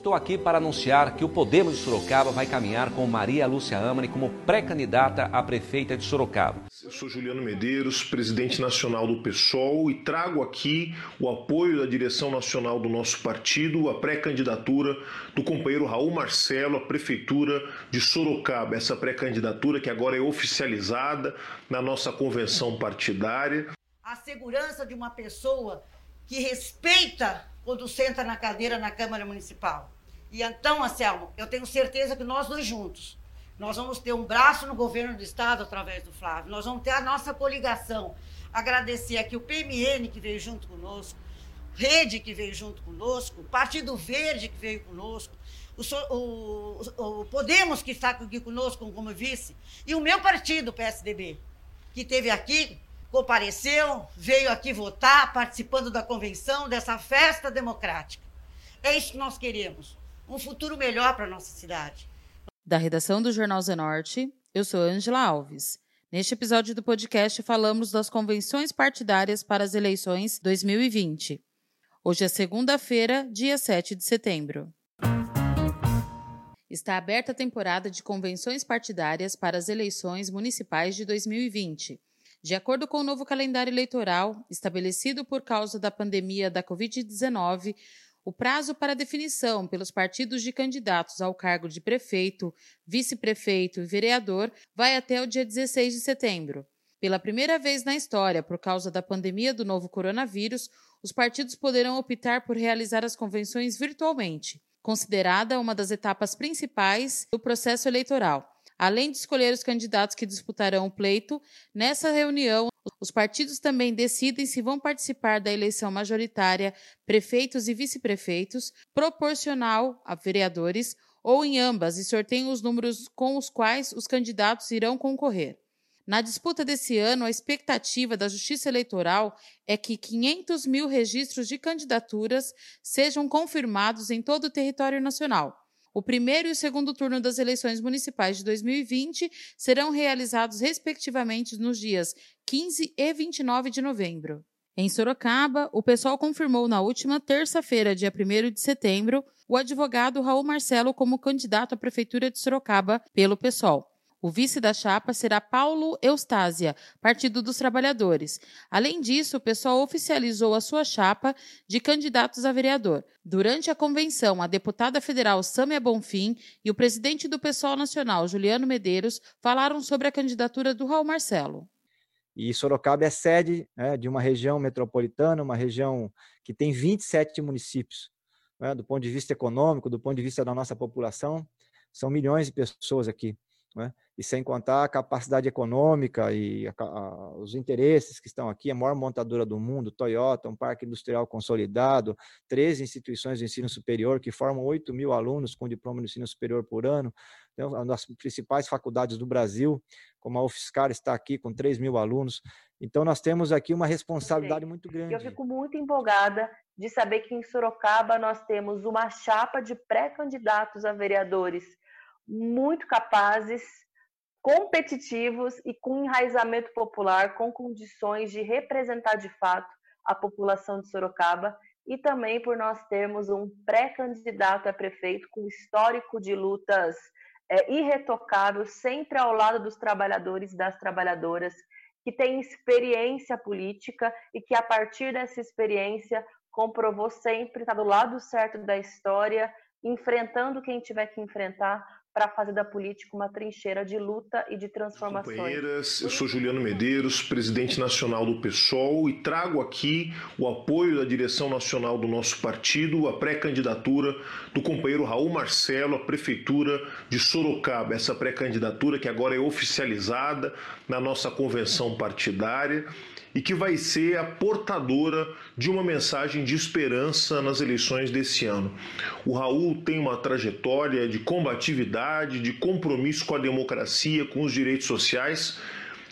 Estou aqui para anunciar que o Podemos de Sorocaba vai caminhar com Maria Lúcia Amani como pré-candidata a prefeita de Sorocaba. Eu sou Juliano Medeiros, presidente nacional do PSOL e trago aqui o apoio da direção nacional do nosso partido, a pré-candidatura do companheiro Raul Marcelo à prefeitura de Sorocaba. Essa pré-candidatura que agora é oficializada na nossa convenção partidária. A segurança de uma pessoa que respeita quando senta na cadeira na Câmara Municipal. E então, Anselmo, eu tenho certeza que nós dois juntos, nós vamos ter um braço no governo do Estado através do Flávio, nós vamos ter a nossa coligação. Agradecer aqui o PMN que veio junto conosco, Rede que veio junto conosco, Partido Verde que veio conosco, o, o, o Podemos que está aqui conosco como vice, e o meu partido, o PSDB, que teve aqui compareceu, veio aqui votar, participando da convenção, dessa festa democrática. É isso que nós queremos, um futuro melhor para a nossa cidade. Da redação do Jornal Zenorte, eu sou Angela Alves. Neste episódio do podcast falamos das convenções partidárias para as eleições 2020. Hoje é segunda-feira, dia 7 de setembro. Está aberta a temporada de convenções partidárias para as eleições municipais de 2020. De acordo com o novo calendário eleitoral, estabelecido por causa da pandemia da Covid-19, o prazo para definição pelos partidos de candidatos ao cargo de prefeito, vice-prefeito e vereador vai até o dia 16 de setembro. Pela primeira vez na história, por causa da pandemia do novo coronavírus, os partidos poderão optar por realizar as convenções virtualmente, considerada uma das etapas principais do processo eleitoral. Além de escolher os candidatos que disputarão o pleito, nessa reunião os partidos também decidem se vão participar da eleição majoritária, prefeitos e vice-prefeitos, proporcional a vereadores, ou em ambas, e sorteiam os números com os quais os candidatos irão concorrer. Na disputa desse ano, a expectativa da Justiça Eleitoral é que 500 mil registros de candidaturas sejam confirmados em todo o território nacional. O primeiro e o segundo turno das eleições municipais de 2020 serão realizados, respectivamente, nos dias 15 e 29 de novembro. Em Sorocaba, o pessoal confirmou na última terça-feira, dia 1 de setembro, o advogado Raul Marcelo como candidato à Prefeitura de Sorocaba pelo PSOL. O vice da chapa será Paulo Eustásia, Partido dos Trabalhadores. Além disso, o pessoal oficializou a sua chapa de candidatos a vereador. Durante a convenção, a deputada federal Sâmia Bonfim e o presidente do PSOL Nacional, Juliano Medeiros, falaram sobre a candidatura do Raul Marcelo. E Sorocaba é sede né, de uma região metropolitana, uma região que tem 27 municípios. Né, do ponto de vista econômico, do ponto de vista da nossa população, são milhões de pessoas aqui. Né? e sem contar a capacidade econômica e a, a, os interesses que estão aqui, a maior montadora do mundo, Toyota, um parque industrial consolidado, três instituições de ensino superior que formam 8 mil alunos com diploma de ensino superior por ano, então, uma das principais faculdades do Brasil, como a UFSCar está aqui com 3 mil alunos, então nós temos aqui uma responsabilidade muito grande. Eu fico muito empolgada de saber que em Sorocaba nós temos uma chapa de pré-candidatos a vereadores muito capazes, competitivos e com enraizamento popular, com condições de representar de fato a população de Sorocaba e também por nós termos um pré-candidato a prefeito com histórico de lutas é, irretocável, sempre ao lado dos trabalhadores e das trabalhadoras, que tem experiência política e que, a partir dessa experiência, comprovou sempre estar do lado certo da história, enfrentando quem tiver que enfrentar, para fazer da política uma trincheira de luta e de transformação. Companheiras, eu sou Juliano Medeiros, presidente nacional do PSOL e trago aqui o apoio da direção nacional do nosso partido, a pré-candidatura do companheiro Raul Marcelo à prefeitura de Sorocaba. Essa pré-candidatura que agora é oficializada na nossa convenção partidária e que vai ser a portadora de uma mensagem de esperança nas eleições desse ano. O Raul tem uma trajetória de combatividade, de compromisso com a democracia, com os direitos sociais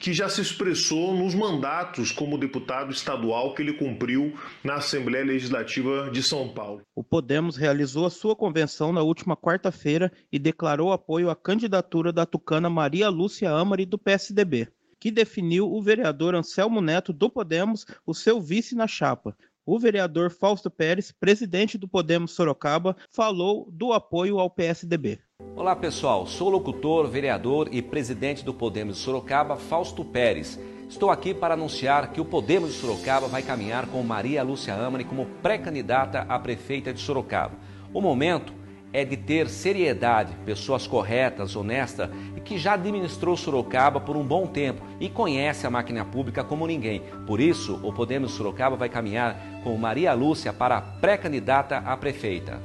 que já se expressou nos mandatos como deputado estadual que ele cumpriu na Assembleia Legislativa de São Paulo. O Podemos realizou a sua convenção na última quarta-feira e declarou apoio à candidatura da tucana Maria Lúcia Amari do PSDB, que definiu o vereador Anselmo Neto do Podemos o seu vice na chapa. O vereador Fausto Pérez, presidente do Podemos Sorocaba, falou do apoio ao PSDB. Olá pessoal, sou locutor, vereador e presidente do Podemos de Sorocaba, Fausto Pérez. Estou aqui para anunciar que o Podemos de Sorocaba vai caminhar com Maria Lúcia Amani como pré-candidata a prefeita de Sorocaba. O momento é de ter seriedade, pessoas corretas, honestas e que já administrou Sorocaba por um bom tempo e conhece a máquina pública como ninguém. Por isso, o Podemos de Sorocaba vai caminhar com Maria Lúcia para pré-candidata a prefeita.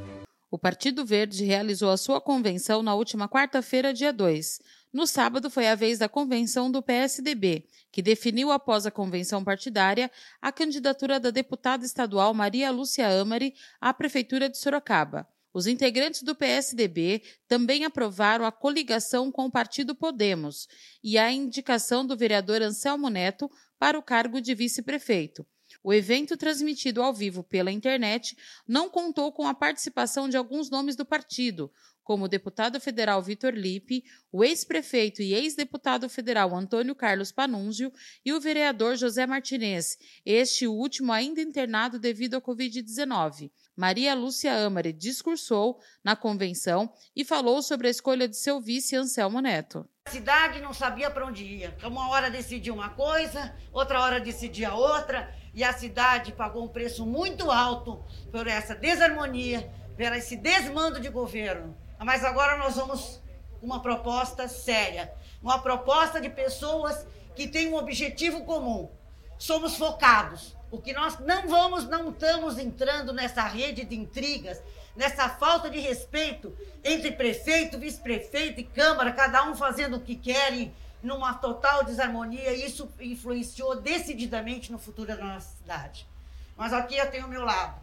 O Partido Verde realizou a sua convenção na última quarta-feira, dia 2. No sábado foi a vez da convenção do PSDB, que definiu após a convenção partidária a candidatura da deputada estadual Maria Lúcia Amari à Prefeitura de Sorocaba. Os integrantes do PSDB também aprovaram a coligação com o Partido Podemos e a indicação do vereador Anselmo Neto para o cargo de vice-prefeito. O evento, transmitido ao vivo pela internet, não contou com a participação de alguns nomes do partido, como o deputado federal Vitor Lipe, o ex-prefeito e ex-deputado federal Antônio Carlos Panunzio e o vereador José Martinez, este último ainda internado devido à Covid-19. Maria Lúcia Amare discursou na convenção e falou sobre a escolha de seu vice Anselmo Neto. A cidade não sabia para onde ia. Uma hora decidia uma coisa, outra hora decidia outra e a cidade pagou um preço muito alto por essa desarmonia, por esse desmando de governo. Mas agora nós vamos uma proposta séria, uma proposta de pessoas que têm um objetivo comum. Somos focados. O que nós não vamos, não estamos entrando nessa rede de intrigas, nessa falta de respeito entre prefeito, vice-prefeito e Câmara, cada um fazendo o que querem numa total desarmonia, e isso influenciou decididamente no futuro da nossa cidade. Mas aqui eu tenho o meu lado,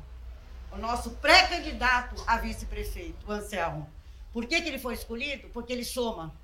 o nosso pré-candidato a vice-prefeito, o Anselmo. Por que, que ele foi escolhido? Porque ele soma.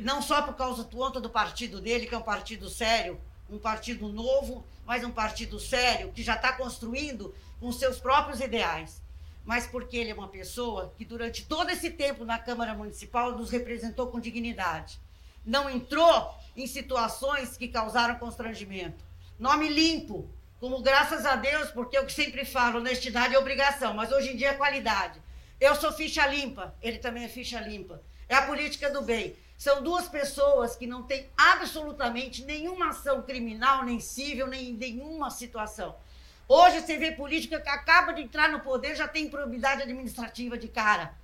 Não só por causa do conta do partido dele, que é um partido sério, um partido novo, mas um partido sério, que já está construindo com seus próprios ideais. Mas porque ele é uma pessoa que, durante todo esse tempo na Câmara Municipal, nos representou com dignidade não entrou em situações que causaram constrangimento. Nome limpo, como graças a Deus, porque eu sempre falo, honestidade é obrigação, mas hoje em dia é qualidade. Eu sou ficha limpa, ele também é ficha limpa. É a política do bem. São duas pessoas que não têm absolutamente nenhuma ação criminal, nem civil, nem nenhuma situação. Hoje você vê política que acaba de entrar no poder, já tem probidade administrativa de cara.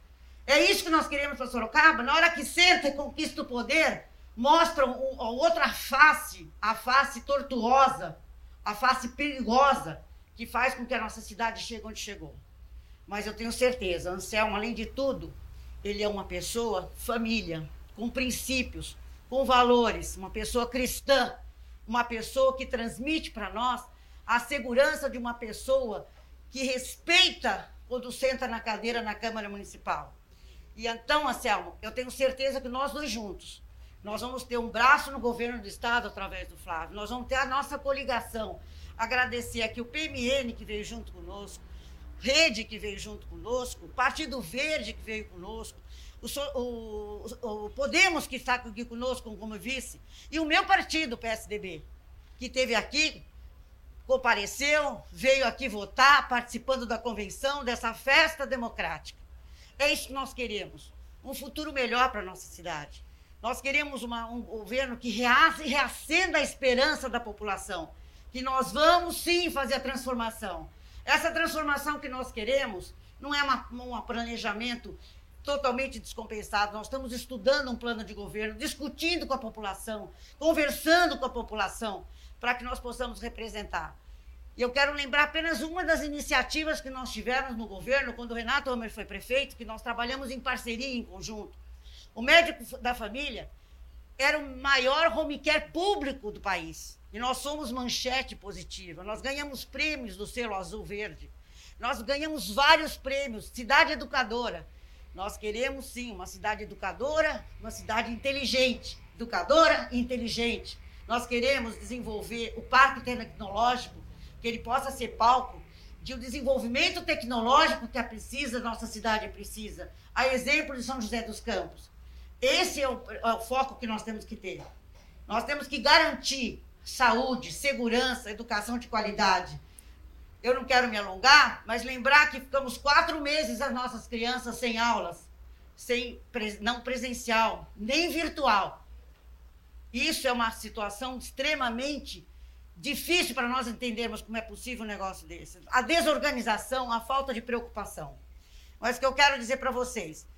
É isso que nós queremos para Sorocaba? Na hora que senta e conquista o poder, mostram outra face, a face tortuosa, a face perigosa, que faz com que a nossa cidade chegue onde chegou. Mas eu tenho certeza, Anselmo, além de tudo, ele é uma pessoa família, com princípios, com valores, uma pessoa cristã, uma pessoa que transmite para nós a segurança de uma pessoa que respeita quando senta na cadeira na Câmara Municipal. E então, Anselmo, eu tenho certeza que nós dois juntos, nós vamos ter um braço no governo do Estado através do Flávio, nós vamos ter a nossa coligação. Agradecer aqui o PMN que veio junto conosco, Rede que veio junto conosco, Partido Verde que veio conosco, o, o, o Podemos que está aqui conosco como vice, e o meu partido, o PSDB, que esteve aqui, compareceu, veio aqui votar, participando da convenção, dessa festa democrática. É isso que nós queremos. Um futuro melhor para a nossa cidade. Nós queremos uma, um governo que reacenda a esperança da população. Que nós vamos sim fazer a transformação. Essa transformação que nós queremos não é um planejamento totalmente descompensado. Nós estamos estudando um plano de governo, discutindo com a população, conversando com a população, para que nós possamos representar. E eu quero lembrar apenas uma das iniciativas que nós tivemos no governo, quando o Renato Homer foi prefeito, que nós trabalhamos em parceria, em conjunto. O médico da família era o maior home care público do país. E nós somos manchete positiva. Nós ganhamos prêmios do selo azul verde. Nós ganhamos vários prêmios. Cidade educadora. Nós queremos, sim, uma cidade educadora, uma cidade inteligente. educadora e inteligente. Nós queremos desenvolver o parque tecnológico, que ele possa ser palco de um desenvolvimento tecnológico que a precisa, nossa cidade precisa. A exemplo de São José dos Campos. Esse é o, é o foco que nós temos que ter. Nós temos que garantir saúde, segurança, educação de qualidade. Eu não quero me alongar, mas lembrar que ficamos quatro meses as nossas crianças sem aulas, sem não presencial, nem virtual. Isso é uma situação extremamente difícil para nós entendermos como é possível um negócio desse. A desorganização, a falta de preocupação. Mas o que eu quero dizer para vocês,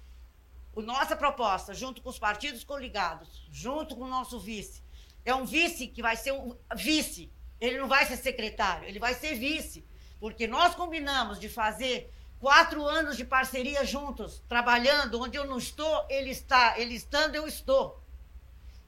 a nossa proposta, junto com os partidos coligados, junto com o nosso vice, é um vice que vai ser um vice. Ele não vai ser secretário, ele vai ser vice. Porque nós combinamos de fazer quatro anos de parceria juntos, trabalhando. Onde eu não estou, ele está. Ele estando, eu estou.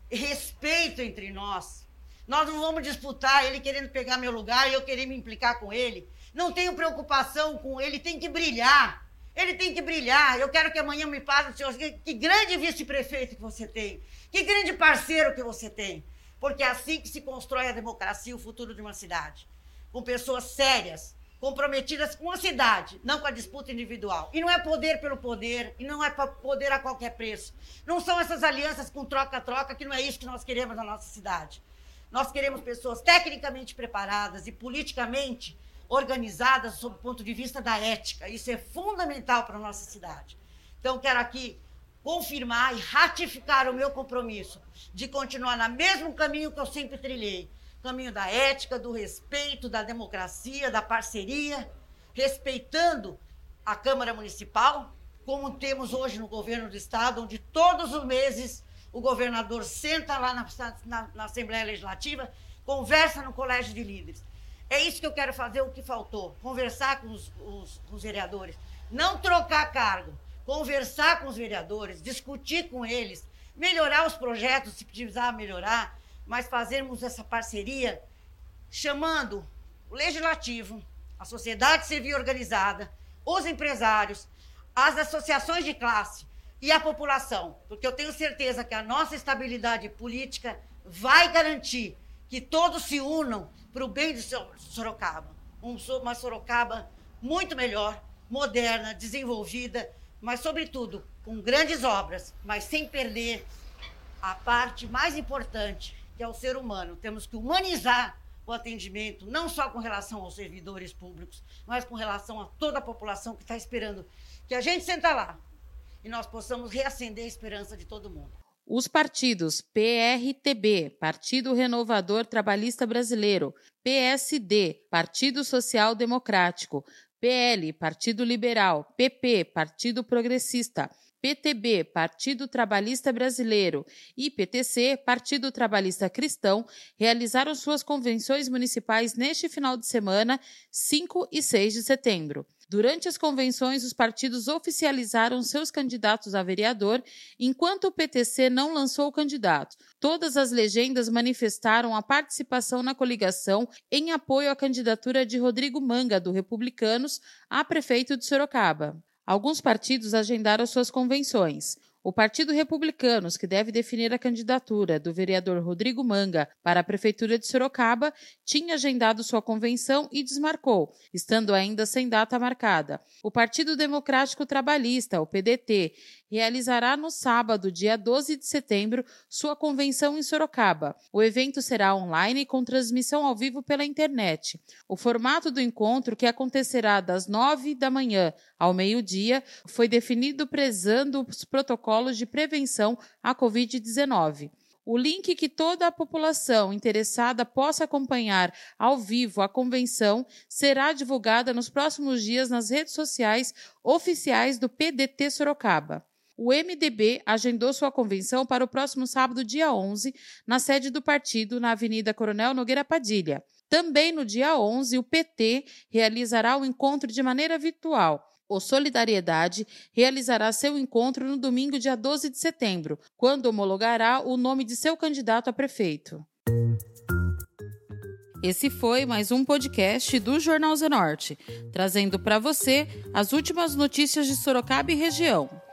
Respeito entre nós. Nós não vamos disputar ele querendo pegar meu lugar e eu querer me implicar com ele. Não tenho preocupação com ele, tem que brilhar. Ele tem que brilhar. Eu quero que amanhã me passe, senhor, que, que grande vice-prefeito que você tem. Que grande parceiro que você tem. Porque é assim que se constrói a democracia, o futuro de uma cidade. Com pessoas sérias, comprometidas com a cidade, não com a disputa individual. E não é poder pelo poder, e não é poder a qualquer preço. Não são essas alianças com troca-troca, que não é isso que nós queremos na nossa cidade. Nós queremos pessoas tecnicamente preparadas e politicamente organizadas sob o ponto de vista da ética. Isso é fundamental para a nossa cidade. Então, quero aqui confirmar e ratificar o meu compromisso de continuar no mesmo caminho que eu sempre trilhei caminho da ética, do respeito, da democracia, da parceria, respeitando a Câmara Municipal, como temos hoje no governo do Estado, onde todos os meses o governador senta lá na, na, na Assembleia Legislativa, conversa no Colégio de Líderes. É isso que eu quero fazer, o que faltou. Conversar com os, os, os vereadores. Não trocar cargo. Conversar com os vereadores, discutir com eles, melhorar os projetos, se precisar melhorar, mas fazermos essa parceria chamando o legislativo, a sociedade civil organizada, os empresários, as associações de classe, e a população, porque eu tenho certeza que a nossa estabilidade política vai garantir que todos se unam para o bem de Sorocaba. Uma Sorocaba muito melhor, moderna, desenvolvida, mas, sobretudo, com grandes obras, mas sem perder a parte mais importante, que é o ser humano. Temos que humanizar o atendimento, não só com relação aos servidores públicos, mas com relação a toda a população que está esperando que a gente senta lá, e nós possamos reacender a esperança de todo mundo. Os partidos PRTB, Partido Renovador Trabalhista Brasileiro, PSD, Partido Social Democrático, PL, Partido Liberal, PP, Partido Progressista, PTB, Partido Trabalhista Brasileiro, e PTC, Partido Trabalhista Cristão, realizaram suas convenções municipais neste final de semana, 5 e 6 de setembro. Durante as convenções, os partidos oficializaram seus candidatos a vereador, enquanto o PTC não lançou o candidato. Todas as legendas manifestaram a participação na coligação em apoio à candidatura de Rodrigo Manga, do Republicanos, a prefeito de Sorocaba. Alguns partidos agendaram suas convenções. O Partido Republicanos, que deve definir a candidatura do vereador Rodrigo Manga para a Prefeitura de Sorocaba, tinha agendado sua convenção e desmarcou, estando ainda sem data marcada. O Partido Democrático Trabalhista, o PDT, realizará no sábado, dia 12 de setembro, sua convenção em Sorocaba. O evento será online com transmissão ao vivo pela internet. O formato do encontro, que acontecerá das 9 da manhã ao meio-dia, foi definido prezando os protocolos de prevenção à Covid-19. O link que toda a população interessada possa acompanhar ao vivo a convenção será divulgada nos próximos dias nas redes sociais oficiais do PDT Sorocaba o MDB agendou sua convenção para o próximo sábado, dia 11, na sede do partido, na Avenida Coronel Nogueira Padilha. Também no dia 11, o PT realizará o encontro de maneira virtual. O Solidariedade realizará seu encontro no domingo, dia 12 de setembro, quando homologará o nome de seu candidato a prefeito. Esse foi mais um podcast do Jornal Zenorte, trazendo para você as últimas notícias de Sorocaba e região.